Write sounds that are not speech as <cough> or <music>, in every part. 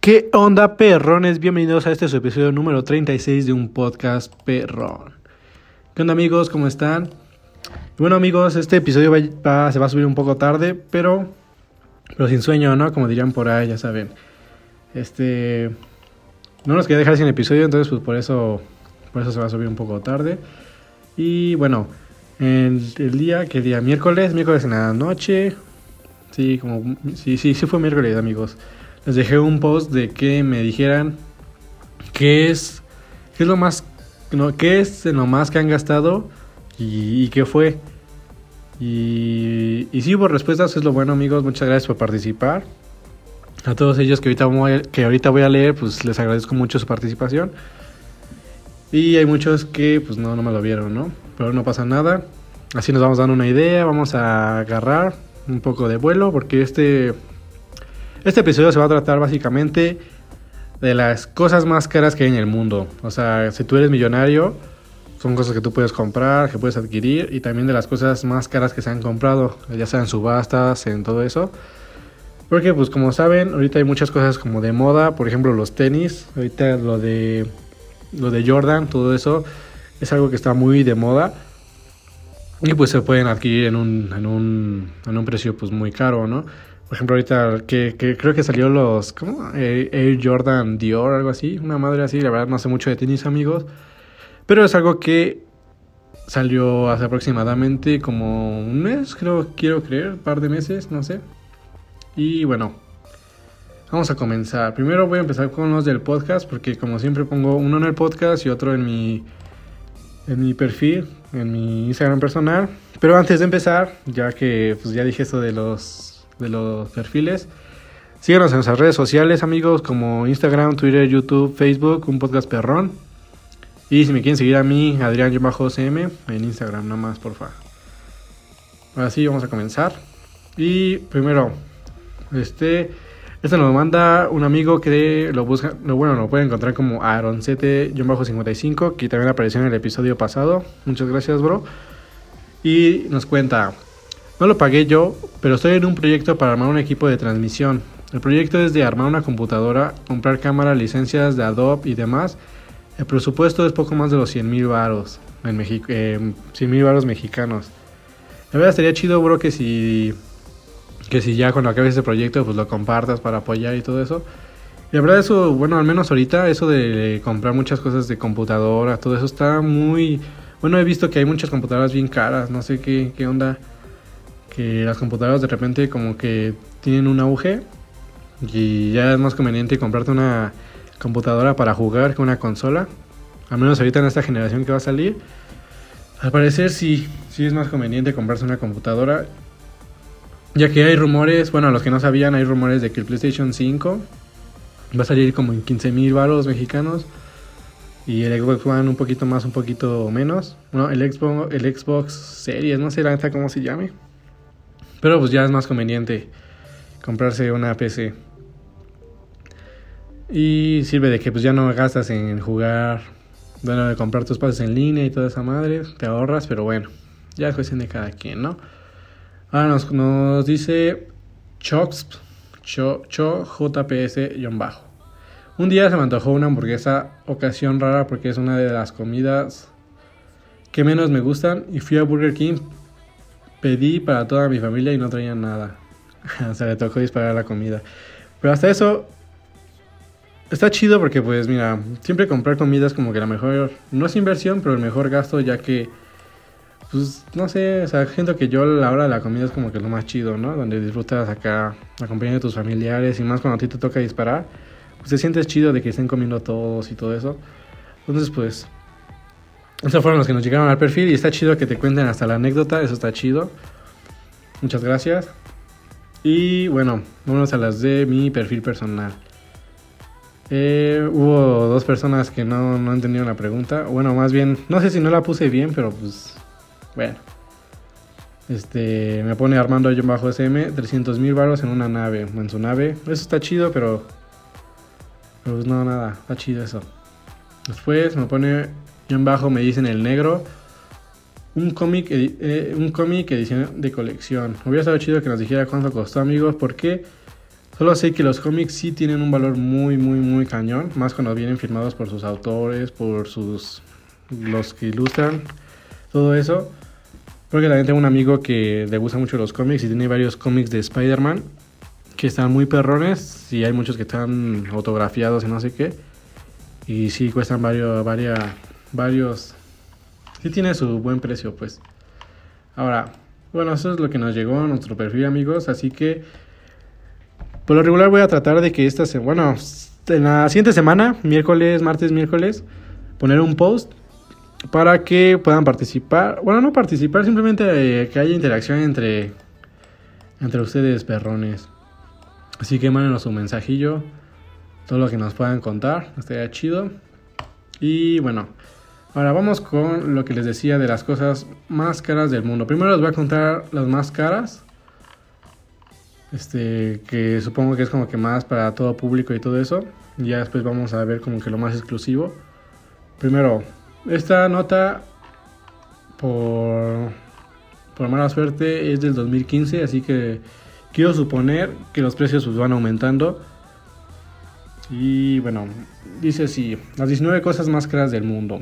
¿Qué onda, perrones? Bienvenidos a este su episodio número 36 de un podcast perrón. ¿Qué onda, amigos? ¿Cómo están? Bueno, amigos, este episodio se va a subir un poco tarde, pero, pero sin sueño, ¿no? Como dirían por ahí, ya saben. Este. No nos quería dejar sin episodio, entonces, pues por eso, por eso se va a subir un poco tarde. Y bueno, el, el día, ¿qué día? Miércoles, miércoles en la noche. Sí, como. Sí, sí, sí fue miércoles, amigos. Les dejé un post de que me dijeran qué es, qué es lo más, no, qué es en lo más que han gastado y, y qué fue. Y, sí hubo respuestas, es lo bueno amigos, muchas gracias por participar. A todos ellos que ahorita, voy a, que ahorita voy a leer, pues les agradezco mucho su participación. Y hay muchos que pues no, no me lo vieron, ¿no? Pero no pasa nada. Así nos vamos dando una idea, vamos a agarrar un poco de vuelo porque este este episodio se va a tratar básicamente de las cosas más caras que hay en el mundo. O sea, si tú eres millonario, son cosas que tú puedes comprar, que puedes adquirir, y también de las cosas más caras que se han comprado, ya sea en subastas, en todo eso. Porque, pues como saben, ahorita hay muchas cosas como de moda, por ejemplo los tenis, ahorita lo de, lo de Jordan, todo eso, es algo que está muy de moda. Y pues se pueden adquirir en un, en un, en un precio pues muy caro, ¿no? Por ejemplo, ahorita que, creo que salió los, ¿cómo? Air, Air Jordan Dior, algo así, una madre así, la verdad no sé mucho de tenis, amigos. Pero es algo que salió hace aproximadamente como un mes, creo, quiero creer, un par de meses, no sé. Y bueno, vamos a comenzar. Primero voy a empezar con los del podcast, porque como siempre pongo uno en el podcast y otro en mi, en mi perfil, en mi Instagram personal. Pero antes de empezar, ya que pues ya dije esto de los de los perfiles. Síganos en nuestras redes sociales, amigos, como Instagram, Twitter, YouTube, Facebook, un podcast perrón. Y si me quieren seguir a mí, Adrián-CM, en Instagram nomás, porfa. Ahora sí, vamos a comenzar. Y primero, este, este nos manda un amigo que lo busca, lo, bueno, lo puede encontrar como Aaron7-55, que también apareció en el episodio pasado. Muchas gracias, bro. Y nos cuenta, no lo pagué yo, pero estoy en un proyecto para armar un equipo de transmisión. El proyecto es de armar una computadora, comprar cámara, licencias de Adobe y demás. El presupuesto es poco más de los 100 mil varos, en México, eh, 100 mil varos mexicanos. La verdad estaría chido, bro, que si, que si ya cuando acabes este proyecto, pues lo compartas para apoyar y todo eso. Y la verdad eso, bueno, al menos ahorita, eso de comprar muchas cosas de computadora, todo eso está muy... Bueno, he visto que hay muchas computadoras bien caras, no sé qué, qué onda que las computadoras de repente como que tienen un auge y ya es más conveniente comprarte una computadora para jugar que una consola. Al menos ahorita en esta generación que va a salir. Al parecer sí, sí es más conveniente comprarse una computadora. Ya que hay rumores, bueno, los que no sabían, hay rumores de que el PlayStation 5 va a salir como en 15 mil baros mexicanos. Y el Xbox One un poquito más, un poquito menos. Bueno, el Xbox, el Xbox Series, no sé la neta cómo se llame. Pero pues ya es más conveniente comprarse una PC. Y sirve de que pues ya no gastas en jugar, bueno, de comprar tus pases en línea y toda esa madre, te ahorras, pero bueno, ya es cuestión de cada quien, ¿no? Ahora nos, dice Chox, Cho, Cho JPS-bajo. Un día se me antojó una hamburguesa, ocasión rara porque es una de las comidas que menos me gustan y fui a Burger King pedí para toda mi familia y no traían nada. <laughs> o sea, le tocó disparar la comida. Pero hasta eso está chido porque pues mira, siempre comprar comida es como que la mejor, no es inversión, pero el mejor gasto ya que, pues no sé, o sea, siento que yo la hora de la comida es como que lo más chido, ¿no? Donde disfrutas acá la compañía de tus familiares y más cuando a ti te toca disparar, pues te sientes chido de que estén comiendo todos y todo eso. Entonces pues esos fueron los que nos llegaron al perfil y está chido que te cuenten hasta la anécdota, eso está chido. Muchas gracias. Y bueno, vámonos a las de mi perfil personal. Eh, hubo dos personas que no, no entendieron la pregunta. Bueno, más bien, no sé si no la puse bien, pero pues, bueno. Este, me pone Armando yo bajo SM, 300 mil baros en una nave, en su nave. Eso está chido, pero, pues no, nada, está chido eso. Después me pone yo bajo, me dicen el negro. un cómic eh, un cómic edición de colección. Hubiera estado chido que nos dijera cuánto costó, amigos, porque solo sé que los cómics sí tienen un valor muy, muy, muy cañón, más cuando vienen firmados por sus autores, por sus los que ilustran, todo eso. Porque también tengo un amigo que le gusta mucho los cómics y tiene varios cómics de Spider-Man que están muy perrones y hay muchos que están autografiados y no sé qué. Y sí cuestan varios, varios, varios. Sí tiene su buen precio, pues. Ahora, bueno, eso es lo que nos llegó a nuestro perfil, amigos. Así que, por lo regular, voy a tratar de que esta semana, bueno, en la siguiente semana, miércoles, martes, miércoles, poner un post para que puedan participar. Bueno, no participar, simplemente eh, que haya interacción entre, entre ustedes, perrones. Así que mándenos un mensajillo, todo lo que nos puedan contar, estaría chido. Y bueno, ahora vamos con lo que les decía de las cosas más caras del mundo. Primero les voy a contar las más caras. Este, que supongo que es como que más para todo público y todo eso. Y ya después vamos a ver como que lo más exclusivo. Primero, esta nota por, por mala suerte es del 2015, así que quiero suponer que los precios pues, van aumentando. Y bueno, dice así, las 19 cosas más caras del mundo.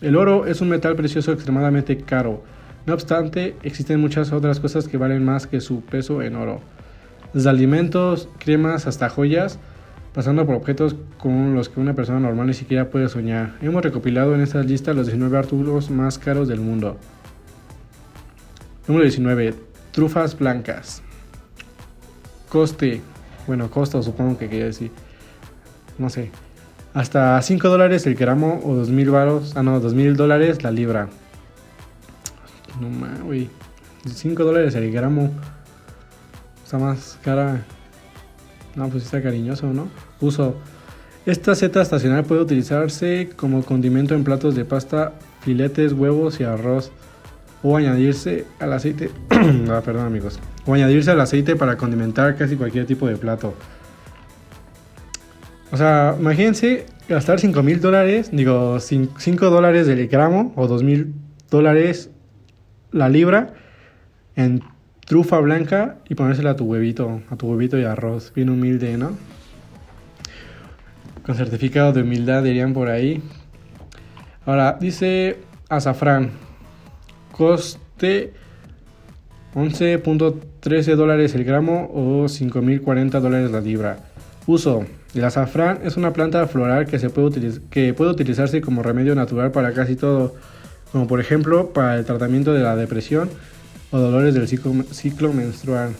El oro es un metal precioso extremadamente caro. No obstante, existen muchas otras cosas que valen más que su peso en oro. Desde alimentos, cremas hasta joyas pasando por objetos con los que una persona normal ni siquiera puede soñar. Hemos recopilado en esta lista los 19 artículos más caros del mundo. Número 19. Trufas blancas. Coste. Bueno, costo supongo que quería decir. No sé. Hasta 5 dólares el gramo o 2000 varos. Ah, no, 2000 dólares la libra. No mames, 5 dólares el gramo. Está más cara no, pues está cariñoso, ¿no? Uso. Esta seta estacional puede utilizarse como condimento en platos de pasta, filetes, huevos y arroz. O añadirse al aceite. <clears throat> ah, perdón, amigos. O añadirse al aceite para condimentar casi cualquier tipo de plato. O sea, imagínense gastar 5 mil dólares, digo, 5 dólares del gramo o 2 mil dólares la libra en trufa blanca y ponérsela a tu huevito, a tu huevito y arroz. Bien humilde, ¿no? Con certificado de humildad dirían por ahí. Ahora, dice azafrán. Coste 11.13 dólares el gramo o 5.040 dólares la libra. Uso. El azafrán es una planta floral que, se puede, que puede utilizarse como remedio natural para casi todo, como por ejemplo para el tratamiento de la depresión, o dolores del ciclo, menstrual.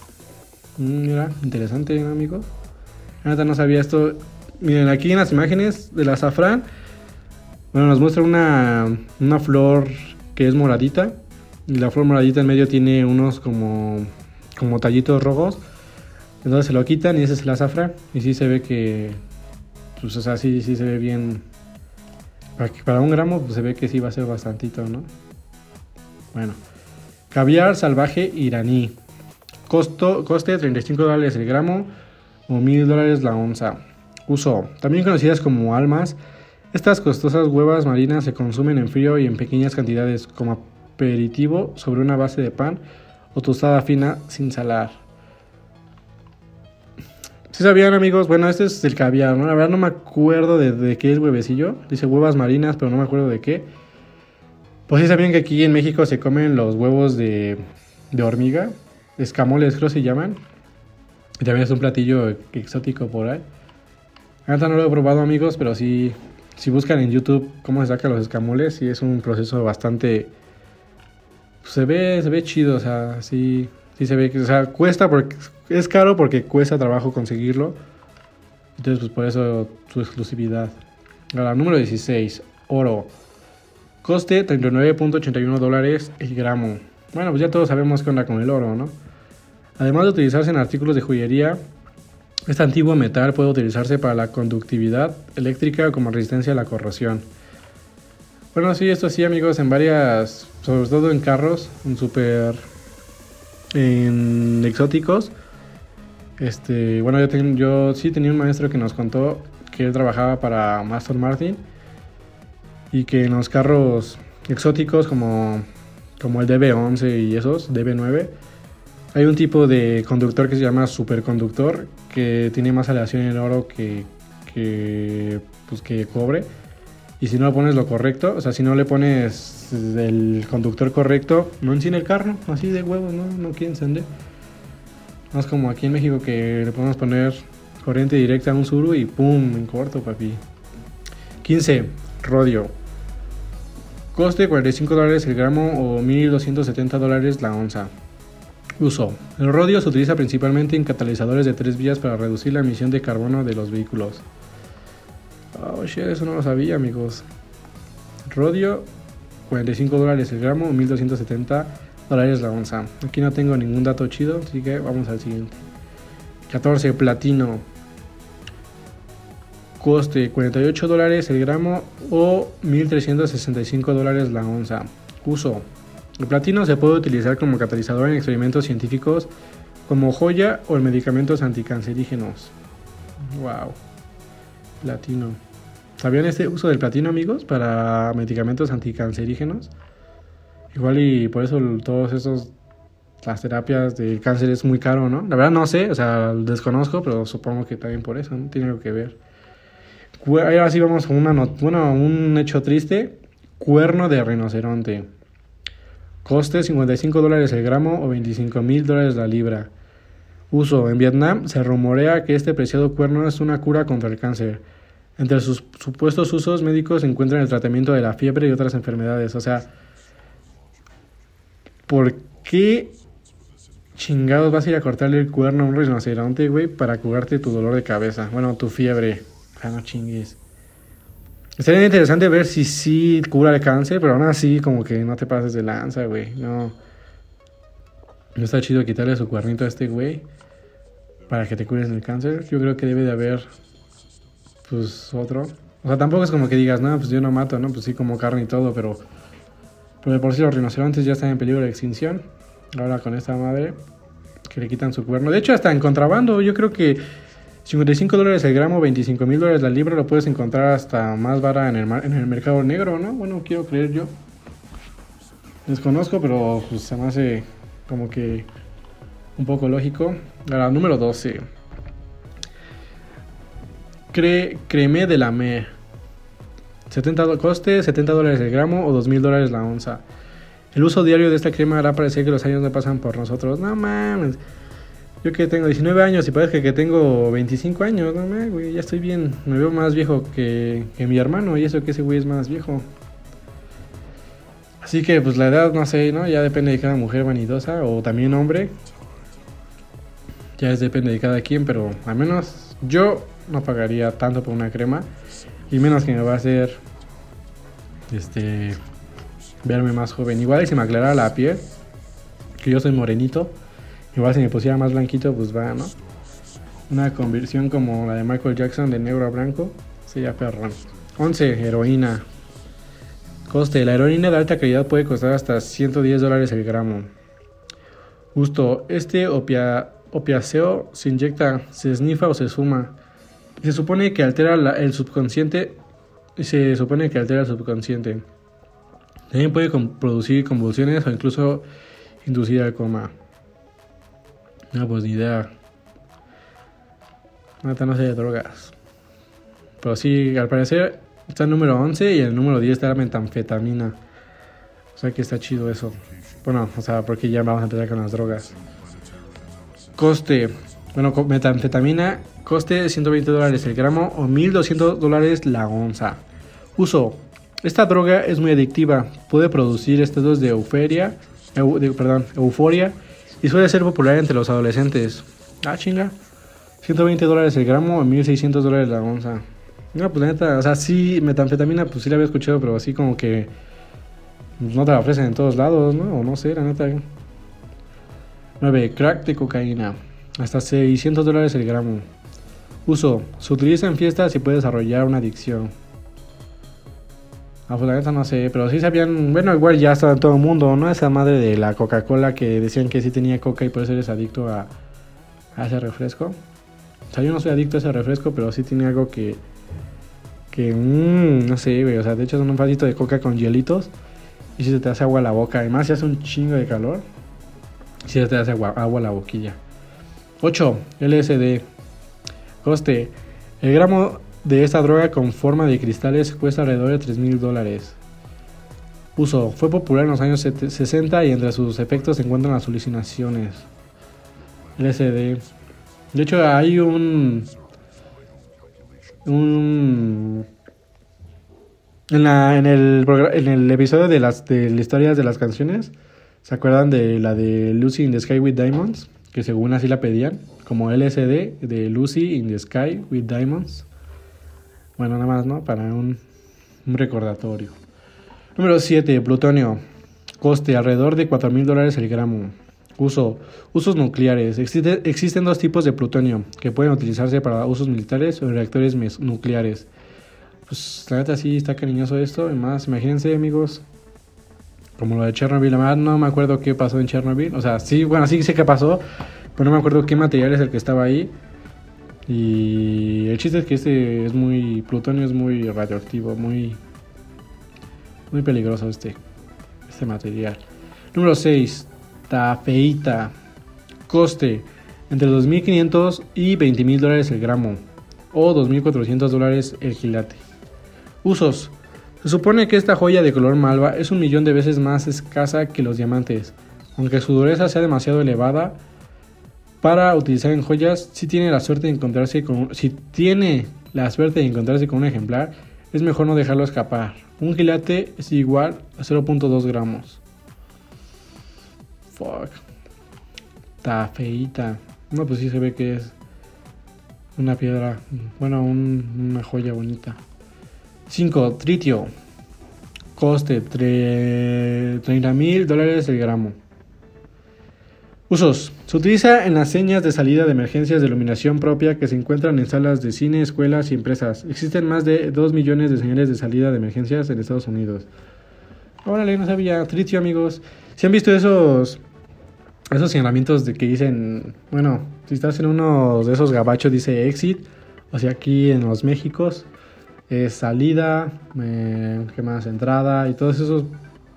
Mm, mira, interesante, amigos. Nada, no sabía esto. Miren, aquí en las imágenes del azafrán, bueno, nos muestra una, una flor que es moradita. Y la flor moradita en medio tiene unos como, como tallitos rojos. Entonces se lo quitan y ese es el azafrán. Y sí se ve que, pues, o sea, sí, se ve bien. Para, para un gramo, pues se ve que sí va a ser bastantito, ¿no? Bueno. Caviar salvaje iraní. Costo, coste 35 dólares el gramo o 1000 dólares la onza. Uso. También conocidas como almas. Estas costosas huevas marinas se consumen en frío y en pequeñas cantidades como aperitivo sobre una base de pan o tostada fina sin salar. Si sabían amigos, bueno, este es el caviar, ¿no? La verdad no me acuerdo de, de qué es huevecillo. Dice huevas marinas, pero no me acuerdo de qué. Pues sí sabían que aquí en México se comen los huevos de, de hormiga, escamoles creo se llaman. Y también es un platillo exótico por ahí. Ahorita no lo he probado amigos, pero sí, si buscan en YouTube cómo se sacan los escamoles, sí es un proceso bastante... Pues se ve, se ve chido, o sea, sí, sí se ve que, o sea, cuesta porque es caro porque cuesta trabajo conseguirlo. Entonces, pues por eso su exclusividad. Ahora, número 16, oro. Coste 39.81 dólares el gramo. Bueno, pues ya todos sabemos qué onda con el oro, ¿no? Además de utilizarse en artículos de joyería, este antiguo metal puede utilizarse para la conductividad eléctrica como resistencia a la corrosión. Bueno, sí, esto sí, amigos, en varias, sobre todo en carros, en super en exóticos. Este, bueno, yo, yo sí tenía un maestro que nos contó que él trabajaba para Master Martin y que en los carros exóticos como, como el DB11 y esos, DB9, hay un tipo de conductor que se llama superconductor, que tiene más aleación en oro que, que, pues, que cobre. Y si no le pones lo correcto, o sea, si no le pones el conductor correcto, no enciende el carro, así de huevo, no, no quiere encender. Es como aquí en México que le podemos poner corriente directa a un suru y pum, en corto, papi. 15. Rodio. Coste 45 dólares el gramo o 1270 dólares la onza. Uso. El rodio se utiliza principalmente en catalizadores de tres vías para reducir la emisión de carbono de los vehículos. Oh shit, eso no lo sabía, amigos. Rodio, 45 dólares el gramo o 1270 dólares la onza. Aquí no tengo ningún dato chido, así que vamos al siguiente. 14. Platino. Coste 48 dólares el gramo o 1365 dólares la onza. Uso. El platino se puede utilizar como catalizador en experimentos científicos como joya o en medicamentos anticancerígenos. Wow. Platino. ¿Sabían este uso del platino, amigos? Para medicamentos anticancerígenos. Igual y por eso todos esos las terapias de cáncer es muy caro, ¿no? La verdad no sé, o sea, desconozco, pero supongo que también por eso, ¿no? Tiene algo que ver. Ahora sí vamos a una bueno, un hecho triste. Cuerno de rinoceronte. Coste 55 dólares el gramo o 25 mil dólares la libra. Uso. En Vietnam se rumorea que este preciado cuerno es una cura contra el cáncer. Entre sus supuestos usos médicos se encuentran el tratamiento de la fiebre y otras enfermedades. O sea, ¿por qué chingados vas a ir a cortarle el cuerno a un rinoceronte, güey, para curarte tu dolor de cabeza? Bueno, tu fiebre. Ah, no chingues. Sería interesante ver si sí cura el cáncer, pero aún así como que no te pases de lanza, güey. No. No está chido quitarle su cuernito a este güey para que te cures el cáncer. Yo creo que debe de haber, pues, otro. O sea, tampoco es como que digas, no, pues yo no mato, ¿no? Pues sí, como carne y todo, pero... Pero por si los rinocerontes ya están en peligro de extinción. Ahora con esta madre que le quitan su cuerno. De hecho, hasta en contrabando, yo creo que 55 dólares el gramo, 25 mil dólares la libra, lo puedes encontrar hasta más vara en el, en el mercado negro, ¿no? Bueno, quiero creer yo. Desconozco, pero pues, se me hace como que un poco lógico. Número 12. Cre creme de la me. 70 coste, 70 dólares el gramo o 2 mil dólares la onza. El uso diario de esta crema hará parecer que los años no pasan por nosotros. No mames. Yo que tengo 19 años y parece que tengo 25 años, no me, güey, ya estoy bien. Me veo más viejo que, que mi hermano y eso que ese güey es más viejo. Así que pues la edad, no sé, ¿no? Ya depende de cada mujer vanidosa o también hombre. Ya es depende de cada quien, pero al menos yo no pagaría tanto por una crema. Y menos que me va a hacer este verme más joven. Igual si me aclarara la piel, que yo soy morenito Igual si me pusiera más blanquito, pues va, ¿no? Una conversión como la de Michael Jackson de negro a blanco sería perrón. 11. Heroína. Coste. La heroína de alta calidad puede costar hasta 110 dólares el gramo. Gusto. Este opia, opiaceo se inyecta, se esnifa o se suma. Se supone que altera el subconsciente. Se supone que altera el subconsciente. También puede producir convulsiones o incluso inducir al coma. No, pues ni idea. Nada, no sé de drogas. Pero sí, al parecer está el número 11 y el número 10 está la metanfetamina. O sea que está chido eso. Bueno, o sea, porque ya vamos a empezar con las drogas. Coste. Bueno, metanfetamina, coste 120 dólares el gramo o 1200 dólares la onza. Uso. Esta droga es muy adictiva. Puede producir estados de euforia, perdón, euforia y suele ser popular entre los adolescentes. Ah, chinga. 120 dólares el gramo o 1600 dólares la onza. No, pues la neta, o sea, sí, metanfetamina, pues sí la había escuchado, pero así como que no te la ofrecen en todos lados, ¿no? O no sé, la neta. 9. Crack de cocaína. Hasta 600 dólares el gramo. Uso. Se utiliza en fiestas y puede desarrollar una adicción. Ah, pues la neta no sé, pero sí sabían, bueno, igual ya está en todo el mundo, ¿no? Esa madre de la Coca-Cola que decían que sí tenía coca y por eso eres adicto a, ese refresco. O sea, yo no soy adicto a ese refresco, pero sí tiene algo que, que, mmm, no sé, güey, o sea, de hecho es un vasito de coca con hielitos y si se te hace agua a la boca. Además, si hace un chingo de calor, si se te hace agua, agua a la boquilla. 8. LSD. Coste. El gramo de esta droga con forma de cristales cuesta alrededor de 3 mil dólares. Uso. Fue popular en los años 60 y entre sus efectos se encuentran las alucinaciones. LSD. De hecho, hay un. Un. En, la, en, el, en el episodio de las de las historias de las canciones, ¿se acuerdan de la de Lucy in the Sky with Diamonds? Que según así la pedían, como LSD de Lucy in the Sky with Diamonds. Bueno, nada más, ¿no? Para un, recordatorio. Número 7. Plutonio. Coste alrededor de 4 mil dólares el gramo. Uso. Usos nucleares. Existe, existen dos tipos de plutonio que pueden utilizarse para usos militares o reactores nucleares. Pues la neta sí está cariñoso esto. Además, imagínense amigos, como lo de Chernobyl. La verdad no me acuerdo qué pasó en Chernobyl. O sea, sí, bueno, sí sé qué pasó, pero no me acuerdo qué material es el que estaba ahí. Y el chiste es que este es muy, plutonio es muy radioactivo, muy, muy peligroso este, este material. Número 6 tafeita. Coste entre 2.500 y 20.000 dólares el gramo o 2.400 dólares el gilate. Usos. Se supone que esta joya de color malva es un millón de veces más escasa que los diamantes. Aunque su dureza sea demasiado elevada para utilizar en joyas, si tiene la suerte de encontrarse con si tiene la suerte de encontrarse con un ejemplar, es mejor no dejarlo escapar. Un gilate es igual a 0.2 gramos. Fuck. Está feita. No, pues sí se ve que es una piedra. Bueno, una joya bonita. 5. Tritio. Coste 30 mil dólares el gramo. Usos. Se utiliza en las señas de salida de emergencias de iluminación propia que se encuentran en salas de cine, escuelas y empresas. Existen más de 2 millones de señales de salida de emergencias en Estados Unidos. Órale, no sabía. Tritio, amigos. Si han visto esos esos señalamientos de que dicen, bueno, si estás en uno de esos gabachos dice exit, o sea, aquí en los Méxicos es salida, eh, ¿qué más? Entrada y todos esos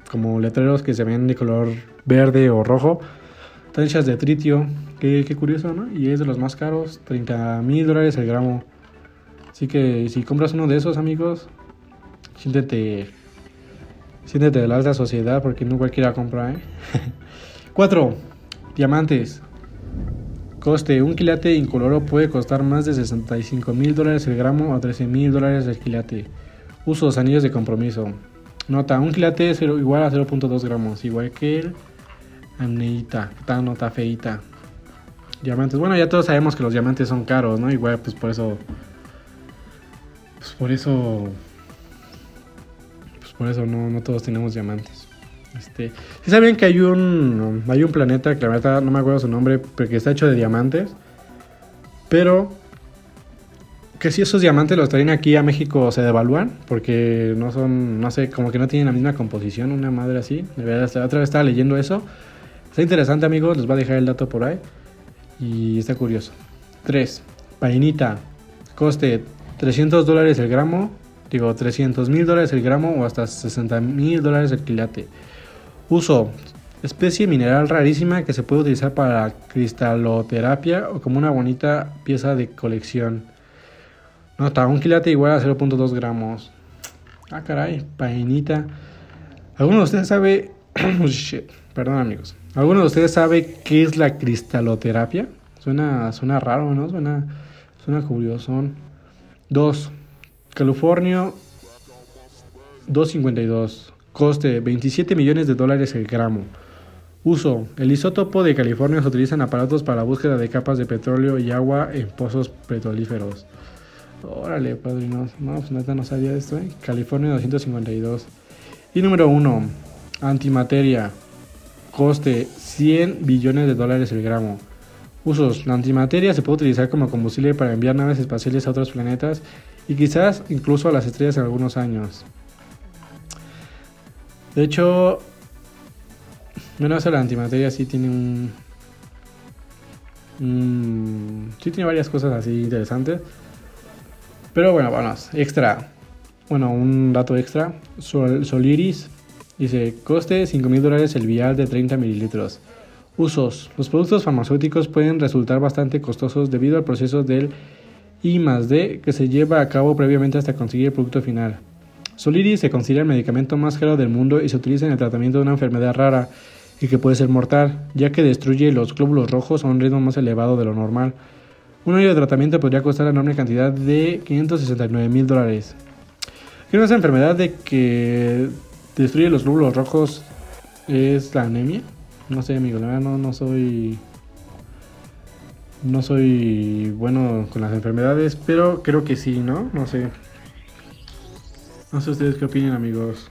como letreros que se ven de color verde o rojo, hechas de tritio, qué curioso, ¿no? Y es de los más caros, 30 mil dólares el gramo. Así que si compras uno de esos amigos, siéntete, siéntete de la alta sociedad porque no cualquiera compra, ¿eh? <laughs> 4. Diamantes. Coste. Un quilate incoloro puede costar más de 65 mil dólares el gramo o 13 mil dólares el quilate. Usos. Anillos de compromiso. Nota. Un quilate es igual a 0.2 gramos. Igual que el aneita. Esta nota feita. Diamantes. Bueno, ya todos sabemos que los diamantes son caros, ¿no? Igual pues por eso... Pues por eso... Pues por eso no, no todos tenemos diamantes. Este, ¿Sí sabían que hay un, hay un planeta, que la verdad no me acuerdo su nombre, pero que está hecho de diamantes? Pero que si esos diamantes los traen aquí a México se devalúan, porque no son, no sé, como que no tienen la misma composición, una madre así. De verdad, otra vez estaba leyendo eso. Está interesante, amigos, les voy a dejar el dato por ahí. Y está curioso. 3. Painita. Coste 300 dólares el gramo. Digo, 300 mil dólares el gramo o hasta 60 mil dólares el quilate. Uso. Especie mineral rarísima que se puede utilizar para cristaloterapia o como una bonita pieza de colección. Nota, un quilate igual a 0.2 gramos. Ah, caray, painita. ¿Alguno de ustedes sabe... <clears throat> Oh, perdón amigos. ¿Alguno de ustedes sabe qué es la cristaloterapia? Suena, suena raro, ¿no? Suena, suena curioso. 2. California 252. Coste 27 millones de dólares el gramo. Uso. El isótopo de California se utiliza en aparatos para la búsqueda de capas de petróleo y agua en pozos petrolíferos. Órale, padrinos. No, pues neta no sabía esto, ¿eh? California 252. Y número 1. Antimateria. Coste 100 billones de dólares el gramo. Usos. La antimateria se puede utilizar como combustible para enviar naves espaciales a otros planetas y quizás incluso a las estrellas en algunos años. De hecho, bueno, eso la antimateria sí tiene un, sí tiene varias cosas así interesantes. Pero bueno, vamos, extra. Bueno, un dato extra. Sol, Soliris Dice, coste 5 mil dólares el vial de 30 mililitros. Usos. Los productos farmacéuticos pueden resultar bastante costosos debido al proceso del I D que se lleva a cabo previamente hasta conseguir el producto final. Soliris se considera el medicamento más caro del mundo y se utiliza en el tratamiento de una enfermedad rara y que puede ser mortal, ya que destruye los glóbulos rojos a un ritmo más elevado de lo normal. Un año de tratamiento podría costar la enorme cantidad de 569 mil dólares. ¿Qué esa enfermedad de que destruye los glóbulos rojos es la anemia? No sé, amigo, la verdad no, no soy. No soy bueno con las enfermedades, pero creo que sí, ¿no? No sé. No sé ustedes qué opinan, amigos.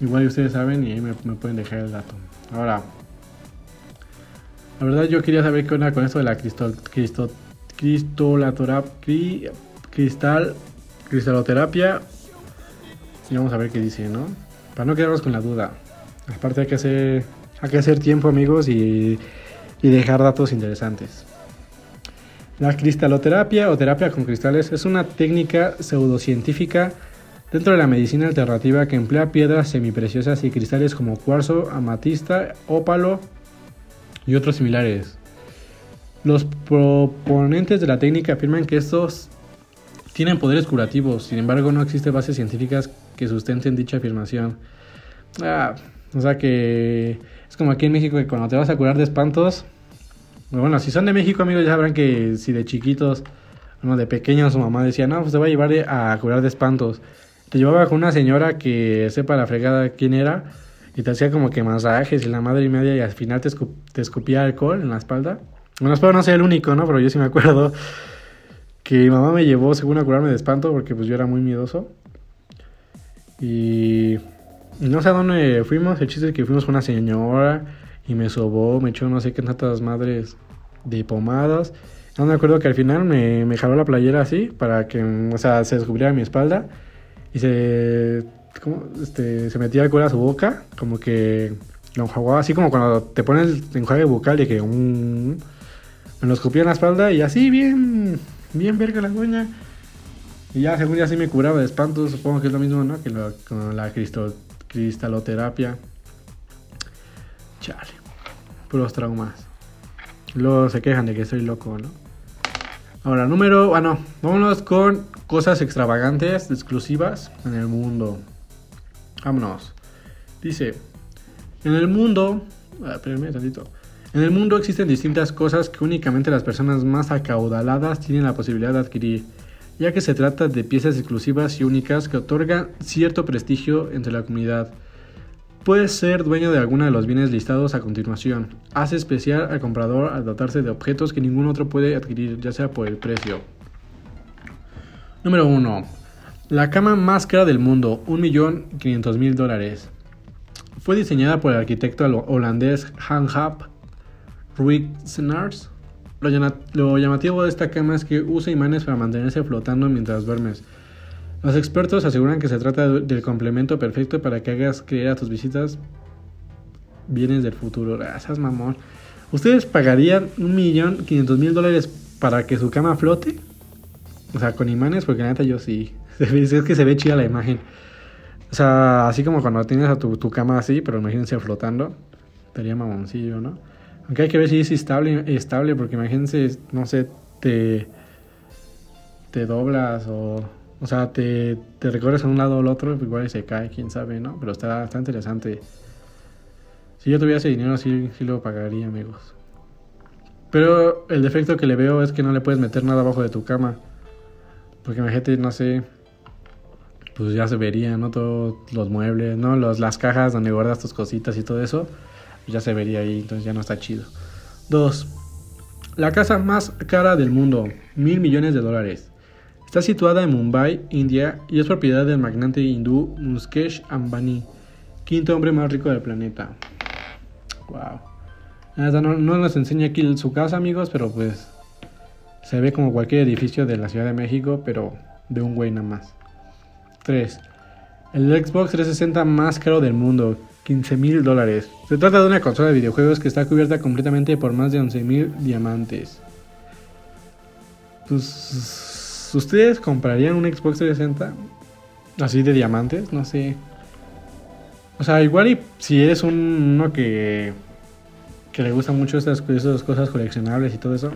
Igual ustedes saben y ahí me, pueden dejar el dato. Ahora, la verdad yo quería saber qué onda con esto de la cristal, cristal, cristal, cristaloterapia. Y vamos a ver qué dice, ¿no? Para no quedarnos con la duda. Aparte hay que hacer, hay que hacer tiempo amigos y, y dejar datos interesantes. La cristaloterapia o terapia con cristales es una técnica pseudocientífica dentro de la medicina alternativa que emplea piedras semipreciosas y cristales como cuarzo, amatista, ópalo y otros similares. Los proponentes de la técnica afirman que estos tienen poderes curativos, sin embargo no existen bases científicas que sustenten dicha afirmación. Ah, o sea que es como aquí en México que cuando te vas a curar de espantos, bueno, si son de México amigos ya sabrán que si de chiquitos, bueno, de pequeños su mamá decía, no, pues te voy a llevar a curar de espantos. Te llevaba con una señora que sepa la fregada quién era y te hacía como que masajes y la madre y media y al final te, te escupía alcohol en la espalda. Bueno, espero no ser el único, ¿no? Pero yo sí me acuerdo que mi mamá me llevó según a curarme de espanto porque pues yo era muy miedoso. Y no sé a dónde fuimos, el chiste es que fuimos con una señora y me sobó, me echó no sé qué tantas madres de pomadas. No me acuerdo que al final me, me jaló la playera así para que, o sea, se descubriera mi espalda y se, ¿cómo? Este, se metía alcohol a su boca, como que lo enjuagaba así como cuando te pones el enjuague bucal y que un... me lo escupía en la espalda y así bien bien verga la dueña. Y ya, según ya sí me curaba de espanto, supongo que es lo mismo, ¿no? Que con la cristaloterapia. Chale, puros traumas. Luego se quejan de que soy loco, ¿no? Ahora, número. Bueno, vámonos con cosas extravagantes, exclusivas en el mundo. Vámonos. Dice: En el mundo. Ah, espérenme tantito. En el mundo existen distintas cosas que únicamente las personas más acaudaladas tienen la posibilidad de adquirir, ya que se trata de piezas exclusivas y únicas que otorgan cierto prestigio entre la comunidad. Puedes ser dueño de alguno de los bienes listados a continuación. Hace especial al comprador al dotarse de objetos que ningún otro puede adquirir, ya sea por el precio. Número 1. La cama más cara del mundo, 1.500.000 dólares. Fue diseñada por el arquitecto holandés Han Hap Senars. Lo, llamativo de esta cama es que usa imanes para mantenerse flotando mientras duermes. Los expertos aseguran que se trata del complemento perfecto para que hagas creer a tus visitas bienes del futuro. Gracias, mamón. ¿Ustedes pagarían un millón quinientos mil dólares para que su cama flote? O sea, con imanes, porque la neta yo sí. <laughs> Es que se ve chida la imagen. O sea, así como cuando tienes a tu, tu cama así, pero imagínense flotando. Estaría mamoncillo, ¿no? Aunque hay que ver si es estable, estable porque imagínense, no sé, te, te doblas o, o sea, te, te recorres a un lado o al otro, igual se cae, quién sabe, ¿no? Pero está, está interesante. Si yo tuviera ese dinero, sí, sí lo pagaría, amigos. Pero el defecto que le veo es que no le puedes meter nada abajo de tu cama. Porque imagínate, no sé, pues ya se vería, ¿no? Todos los muebles, ¿no? Los, las cajas donde guardas tus cositas y todo eso ya se vería ahí, entonces ya no está chido. 2. La casa más cara del mundo, mil millones de dólares. Está situada en Mumbai, India, y es propiedad del magnate hindú Mukesh Ambani, quinto hombre más rico del planeta. Wow. No, no nos enseña aquí su casa, amigos, pero pues se ve como cualquier edificio de la Ciudad de México, pero de un güey nada más. 3. El Xbox 360 más caro del mundo, 15 mil dólares. Se trata de una consola de videojuegos que está cubierta completamente por más de 11 mil diamantes. Pues, ¿ustedes comprarían un Xbox 360? así de diamantes, no sé. O sea, igual y si eres un, uno que, que le gusta mucho estas, estas cosas coleccionables y todo eso,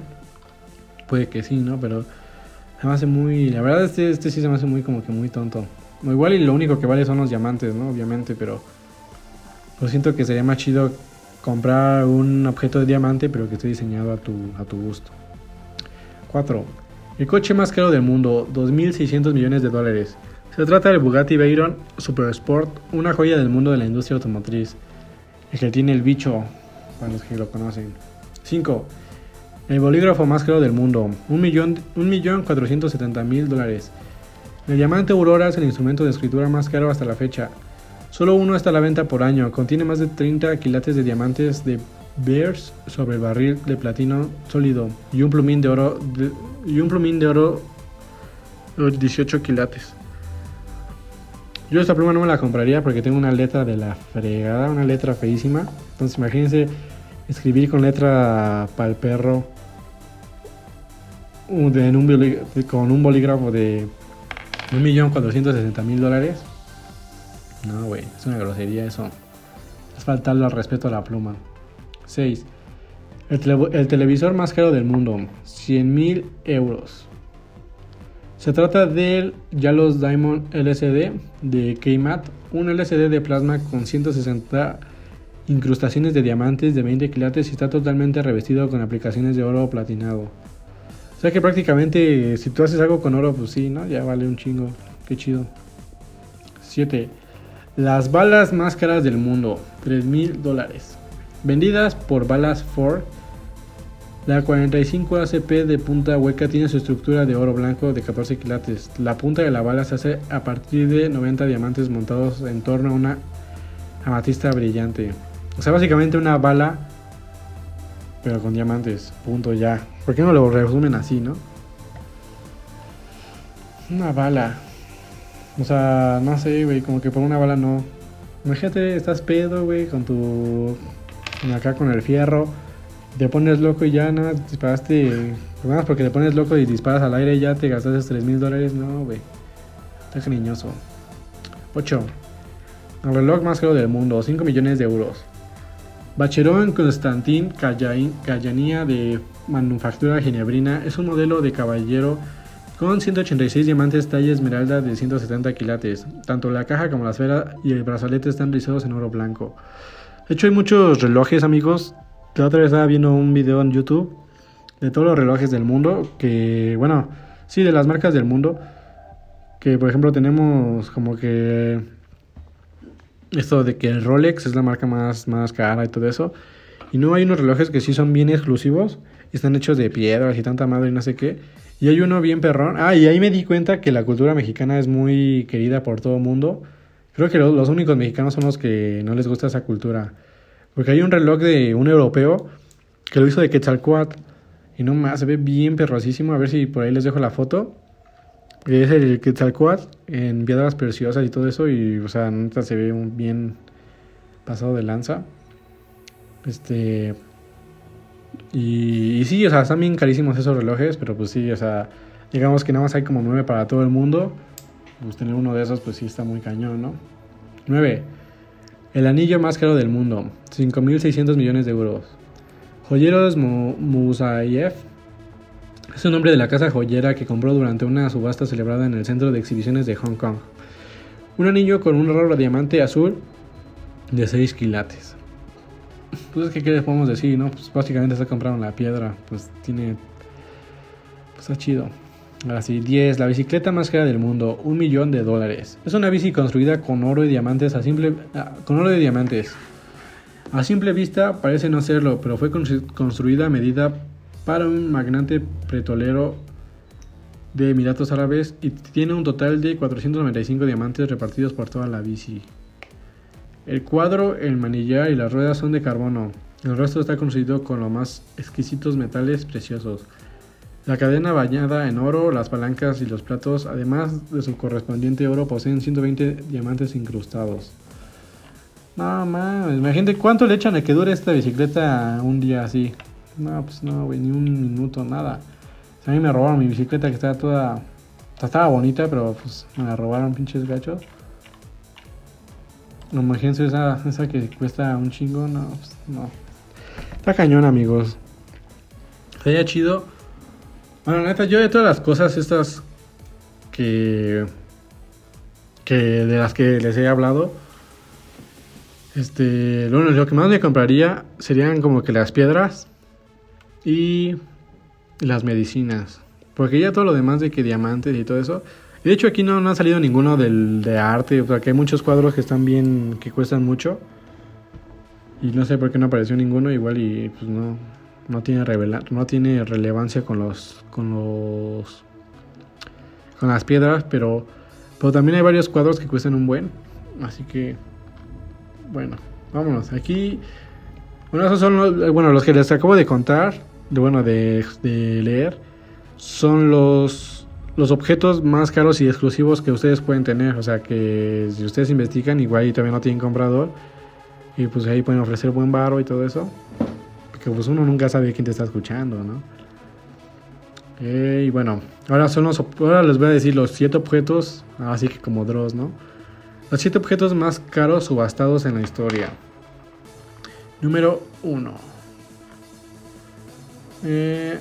puede que sí, ¿no? Pero se me hace muy, la verdad este, este sí se me hace muy como que muy tonto. Igual y lo único que vale son los diamantes, ¿no? Obviamente, pero... Pues siento que sería más chido comprar un objeto de diamante, pero que esté diseñado a tu, a tu gusto. 4. El coche más caro del mundo, 2.600 millones de dólares. Se trata del Bugatti Veyron Super Sport, una joya del mundo de la industria automotriz. El que tiene el bicho, para los que lo conocen. 5. El bolígrafo más caro del mundo, 1.470.000 dólares. El diamante Aurora es el instrumento de escritura más caro hasta la fecha. Solo uno está a la venta por año. Contiene más de 30 quilates de diamantes de Bears sobre el barril de platino sólido y un plumín de oro y un plumín de oro 18 quilates. Yo esta pluma no me la compraría porque tengo una letra de la fregada, una letra feísima. Entonces imagínense escribir con letra para el perro con un bolígrafo de 1.460.000 dólares. No, güey, es una grosería eso. Es faltarle al respeto a la pluma. 6. El, televisor más caro del mundo, 100.000 euros. Se trata del Yalos Diamond LCD de Kmat, un LCD de plasma con 160 incrustaciones de diamantes de 20 quilates y está totalmente revestido con aplicaciones de oro platinado. O sea que prácticamente si tú haces algo con oro, pues sí, ¿no? Ya vale un chingo. Qué chido. 7. Las balas más caras del mundo, 3 mil dólares. Vendidas por Balas Ford, la 45 ACP de punta hueca tiene su estructura de oro blanco de 14 quilates. La punta de la bala se hace a partir de 90 diamantes montados en torno a una amatista brillante. O sea, básicamente una bala, pero con diamantes. Punto ya. ¿Por qué no lo resumen así, no? Una bala. O sea, no sé, güey, como que por una bala no. Imagínate, estás pedo, güey, con tu. Acá con el fierro. Te pones loco y ya nada, disparaste. Nada porque te pones loco y disparas al aire y ya te gastaste 3 mil dólares. No, güey. Está cariñoso. 8. El reloj más caro del mundo, 5 millones de euros. Bacheron Constantin Callanía de manufactura genebrina es un modelo de caballero con 186 diamantes talla esmeralda de 170 quilates. Tanto la caja como la esfera y el brazalete están rizados en oro blanco. De hecho, hay muchos relojes, amigos. La otra vez estaba viendo un video en YouTube de todos los relojes del mundo. Que, bueno, sí, de las marcas del mundo. Que, por ejemplo, tenemos como que. Esto de que el Rolex es la marca más, más cara y todo eso. Y no hay unos relojes que sí son bien exclusivos. Están hechos de piedras y tanta madre y no sé qué. Y hay uno bien perrón. Ah, y ahí me di cuenta que la cultura mexicana es muy querida por todo el mundo. Creo que los, únicos mexicanos son los que no les gusta esa cultura. Porque hay un reloj de un europeo que lo hizo de Quetzalcoatl. Y no más, se ve bien perrosísimo. A ver si por ahí les dejo la foto. Es el Quetzalcoatl en piedras preciosas y todo eso. Y, o sea, neta se ve un bien pasado de lanza. Este. Y, sí, o sea, están bien carísimos esos relojes, pero pues sí, o sea, digamos que nada más hay como nueve para todo el mundo. Pues tener uno de esos, pues sí está muy cañón, ¿no? 9. El anillo más caro del mundo, 5.600 millones de euros. Joyeros Musayev es un nombre de la casa joyera que compró durante una subasta celebrada en el centro de exhibiciones de Hong Kong. Un anillo con un raro diamante azul de 6 quilates. Pues es que, ¿qué les podemos decir, no? Pues básicamente se compraron la piedra. Pues tiene. Pues está chido. Así, 10. La bicicleta más cara del mundo, un millón de dólares. Es una bici construida con oro y diamantes a simple. con oro y diamantes. A simple vista parece no serlo, pero fue construida a medida para un magnate pretolero de Emiratos Árabes y tiene un total de 495 diamantes repartidos por toda la bici. El cuadro, el manillar y las ruedas son de carbono. El resto está construido con los más exquisitos metales preciosos. La cadena bañada en oro, las palancas y los platos, además de su correspondiente oro, poseen 120 diamantes incrustados. No, mames, imagínate cuánto le echan a que dure esta bicicleta un día así. No, pues no, güey, ni un minuto, nada. a mí me robaron mi bicicleta que estaba toda estaba bonita, pero pues me la robaron pinches gachos. Imagínense esa, esa que cuesta un chingo, no, pues, no. Está cañón, amigos. Sería chido. Bueno, neta, yo de todas las cosas estas que que de las que les he hablado, este, lo, lo que más me compraría serían como que las piedras y las medicinas. Porque ya todo lo demás de que diamantes y todo eso. De hecho aquí no, ha salido ninguno del, de arte. O sea que hay muchos cuadros que están bien, que cuestan mucho. Y no sé por qué no apareció ninguno. Igual y pues no, no tiene revela no tiene relevancia con los, con los, con las piedras. Pero, pero también hay varios cuadros que cuestan un buen. Así que, bueno, vámonos. Aquí, bueno, esos son los, bueno, los que les acabo de contar. De, bueno, de, de leer son los, los objetos más caros y exclusivos que ustedes pueden tener. O sea que si ustedes investigan, igual y todavía no tienen comprador. Y pues ahí pueden ofrecer buen baro y todo eso. Porque pues uno nunca sabe quién te está escuchando, ¿no? y bueno, ahora, son los, ahora les voy a decir los 7 objetos, así que como Dross, ¿no? Los 7 objetos más caros subastados en la historia. Número 1. Eh,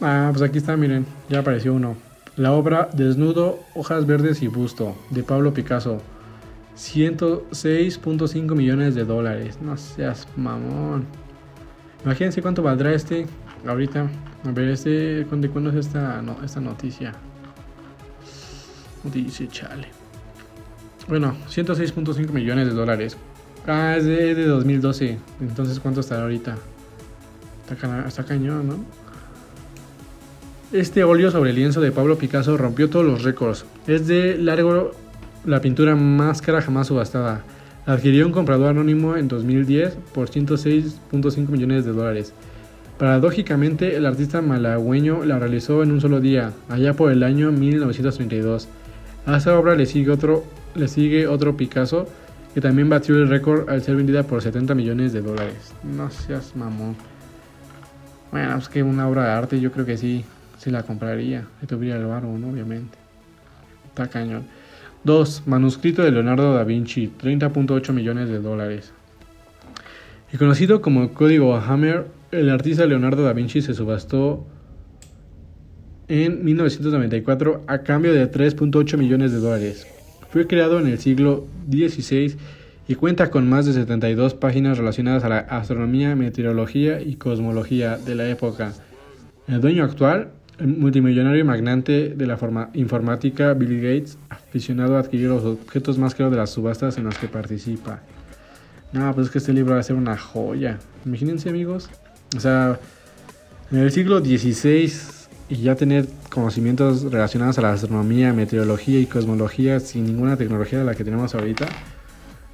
Ah, pues aquí está, miren, ya apareció uno. La obra Desnudo, Hojas Verdes y Busto, de Pablo Picasso. 106.5 millones de dólares. No seas mamón. Imagínense cuánto valdrá este ahorita. A ver, este, ¿de cuándo es esta, no, esta noticia? Dice, chale. Bueno, 106.5 millones de dólares. Ah, es de, de, 2012. Entonces, ¿cuánto estará ahorita? Está cañón, ¿no? Este óleo sobre lienzo de Pablo Picasso rompió todos los récords. Es de largo la pintura más cara jamás subastada. La adquirió un comprador anónimo en 2010 por 106.5 millones de dólares. Paradójicamente, el artista malagüeño la realizó en un solo día, allá por el año 1932. A esa obra le sigue otro, le sigue otro Picasso que también batió el récord al ser vendida por 70 millones de dólares. No seas mamón. Bueno, es que una obra de arte yo creo que sí, si la compraría, si tuviera el barro, obviamente. Está cañón. 2. Manuscrito de Leonardo da Vinci, 30.8 millones de dólares. Y conocido como código Hammer, el artista Leonardo da Vinci se subastó en 1994 a cambio de 3.8 millones de dólares. Fue creado en el siglo XVI y cuenta con más de 72 páginas relacionadas a la astronomía, meteorología y cosmología de la época. El dueño actual el multimillonario y magnate de la informática Bill Gates, aficionado a adquirir los objetos más caros de las subastas en las que participa. No, pues es que este libro va a ser una joya. Imagínense, amigos. O sea, en el siglo XVI y ya tener conocimientos relacionados a la astronomía, meteorología y cosmología sin ninguna tecnología de la que tenemos ahorita.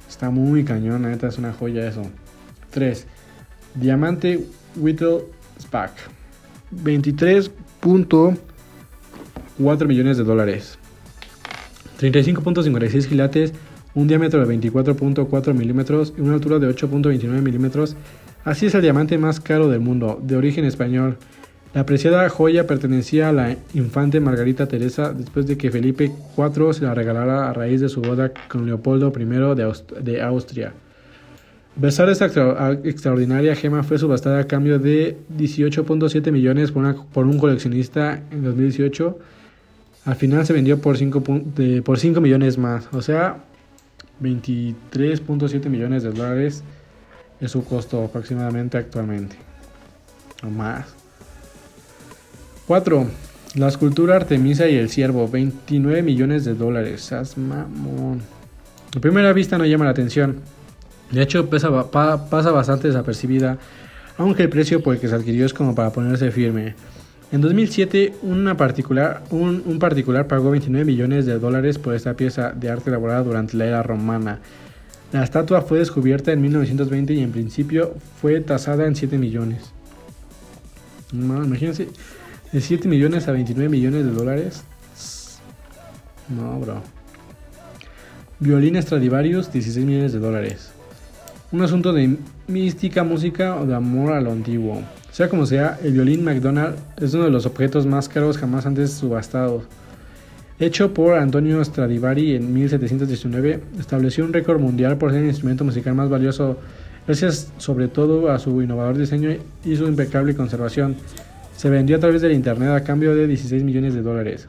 Está muy cañón, neta, es una joya eso. 3. Diamante Whittle Spack. 23 4 millones de dólares. 35.56 quilates, un diámetro de 24.4 milímetros y una altura de 8.29 milímetros. Así es el diamante más caro del mundo, de origen español. La apreciada joya pertenecía a la infante Margarita Teresa después de que Felipe IV se la regalara a raíz de su boda con Leopoldo I de Austria. Besar esta extraordinaria gema fue subastada a cambio de 18.7 millones por, un coleccionista en 2018. Al final se vendió por 5, por 5 millones más, o sea, 23.7 millones de dólares es su costo aproximadamente actualmente. O más. 4. La escultura Artemisa y el Ciervo, 29 millones de dólares. mamón. A primera vista no llama la atención de hecho, pasa bastante desapercibida, aunque el precio por el que se adquirió es como para ponerse firme. En 2007, una particular, un, particular pagó 29 millones de dólares por esta pieza de arte elaborada durante la era romana. La estatua fue descubierta en 1920 y en principio fue tasada en 7 millones. imagínense, de 7 millones a 29 millones de dólares. No, bro. Violín Stradivarius, 16 millones de dólares un asunto de mística, música o de amor a lo antiguo. Sea como sea, el violín McDonald es uno de los objetos más caros jamás antes subastados. Hecho por Antonio Stradivari en 1719, estableció un récord mundial por ser el instrumento musical más valioso, gracias sobre todo a su innovador diseño y su impecable conservación. Se vendió a través del internet a cambio de 16 millones de dólares.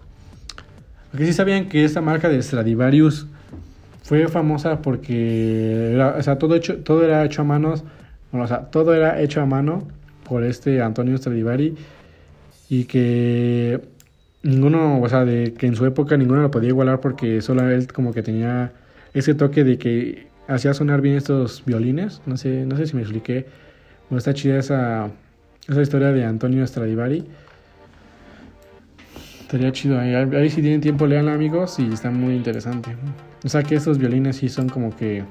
Aquí sí sabían que esta marca de Stradivarius fue famosa porque era, o sea, todo, hecho, todo era hecho a manos, o sea, todo era hecho a mano por este Antonio Stradivari y que ninguno, o sea, de que en su época ninguno lo podía igualar porque solo él como que tenía ese toque de que hacía sonar bien estos violines. No sé, no sé si me expliqué. Está chida esa, esa historia de Antonio Stradivari. Estaría chido. Ahí, ahí si tienen tiempo, lean amigos y está muy interesante. O sea que estos violines sí son como que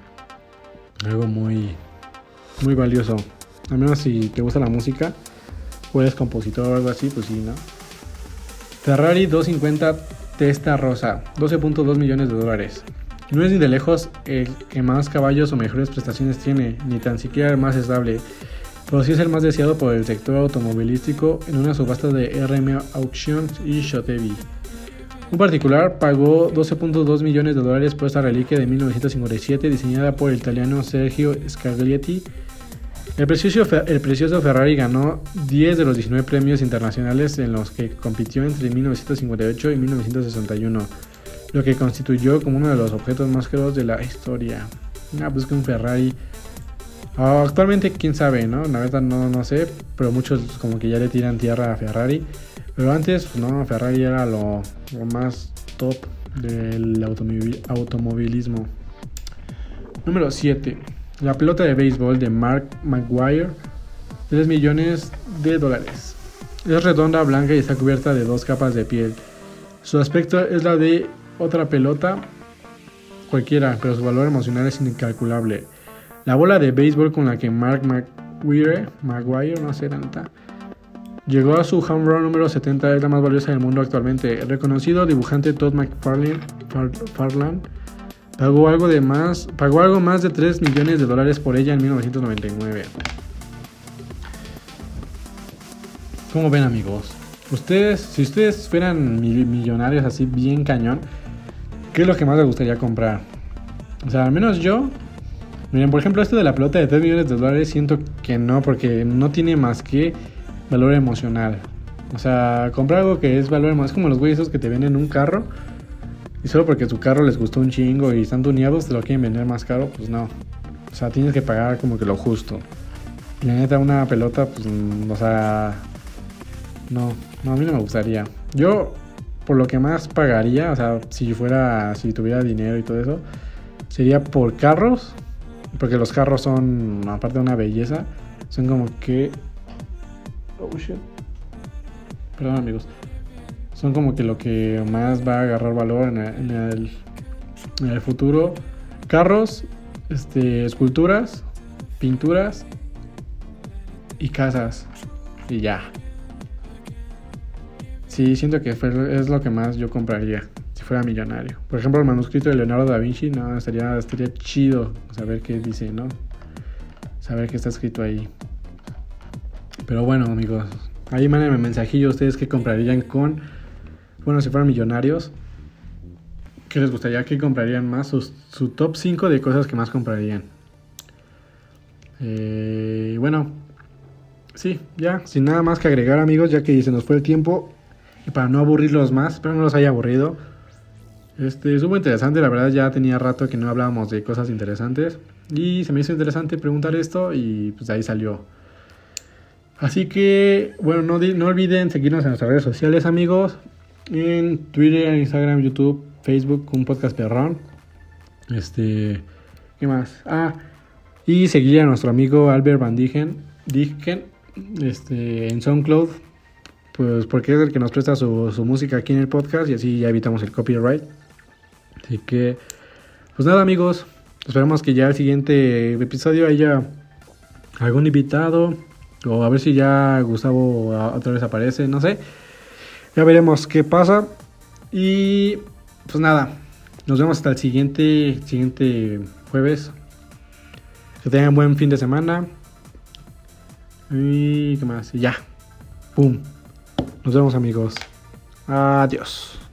algo muy, muy valioso. Al menos si te gusta la música o eres compositor o algo así, pues sí, ¿no? Ferrari 250 Testa Rosa, 12.2 millones de dólares. No es ni de lejos el que más caballos o mejores prestaciones tiene, ni tan siquiera el más estable, pero sí es el más deseado por el sector automovilístico en una subasta de RM Auctions y Shotevi. Un particular pagó 12.2 millones de dólares por esta reliquia de 1957 diseñada por el italiano Sergio Scaglietti el precioso, Ferrari ganó 10 de los 19 premios internacionales en los que compitió entre 1958 y 1961, lo que constituyó como uno de los objetos más caros de la historia. Ah, pues un Ferrari. Ah, actualmente, quién sabe, ¿no? La verdad no, no sé, pero muchos como que ya le tiran tierra a Ferrari. Pero antes, pues, no, Ferrari era lo, lo más top del automovilismo. Número 7. La pelota de béisbol de Mark McGuire, 3 millones de dólares. Es redonda, blanca y está cubierta de dos capas de piel. Su aspecto es la de otra pelota cualquiera, pero su valor emocional es incalculable. La bola de béisbol con la que Mark McGuire, Maguire, no sé, nada, llegó a su home run número 70 es la más valiosa del mundo actualmente. Reconocido dibujante Todd McFarlane Pagó algo, de más, pagó algo más de 3 millones de dólares por ella en 1999. ¿Cómo ven amigos? Ustedes, si ustedes fueran millonarios así bien cañón, ¿qué es lo que más les gustaría comprar? O sea, al menos yo, miren, por ejemplo, esto de la pelota de 3 millones de dólares, siento que no, porque no tiene más que valor emocional. O sea, comprar algo que es valor emocional, es como los güeyes que te venden un carro y solo porque tu carro les gustó un chingo y están tuneados, te lo quieren vender más caro, pues no. O sea, tienes que pagar como que lo justo. La neta, una pelota, pues, mm, o sea, no, no, a mí no me gustaría. Yo, por lo que más pagaría, o sea, si fuera, si tuviera dinero y todo eso, sería por carros, porque los carros son, aparte de una belleza, son como que... Oh, shit. Perdón amigos son como que lo que más va a agarrar valor en el, en el, futuro. Carros, este, esculturas, pinturas y casas. Y ya. Sí, siento que es lo que más yo compraría si fuera millonario. Por ejemplo, el manuscrito de Leonardo da Vinci, no, estaría, estaría chido saber qué dice, ¿no? Saber qué está escrito ahí. Pero bueno, amigos, ahí mándenme mensajillo ustedes qué comprarían con bueno, si fueran millonarios, ¿qué les gustaría que comprarían más? Su, top 5 de cosas que más comprarían. Eh, bueno, sí, ya, sin nada más que agregar amigos, ya que se nos fue el tiempo. Y para no aburrirlos más, pero no los haya aburrido. Este, muy interesante, la verdad ya tenía rato que no hablábamos de cosas interesantes. Y se me hizo interesante preguntar esto y pues ahí salió. Así que, bueno, no, no olviden seguirnos en nuestras redes sociales amigos en Twitter, Instagram, YouTube, Facebook, un podcast perrón. Este, ¿qué más? Ah, y seguir a nuestro amigo Albert Van Digen, este, en SoundCloud, pues porque es el que nos presta su, su música aquí en el podcast y así ya evitamos el copyright. Así que, pues nada amigos, esperamos que ya el siguiente episodio haya algún invitado o a ver si ya Gustavo otra vez aparece, no sé. Ya veremos qué pasa. Y pues nada, nos vemos hasta el siguiente, siguiente jueves. Que tengan buen fin de semana. Y qué más. Y ya. Pum. Nos vemos amigos. Adiós.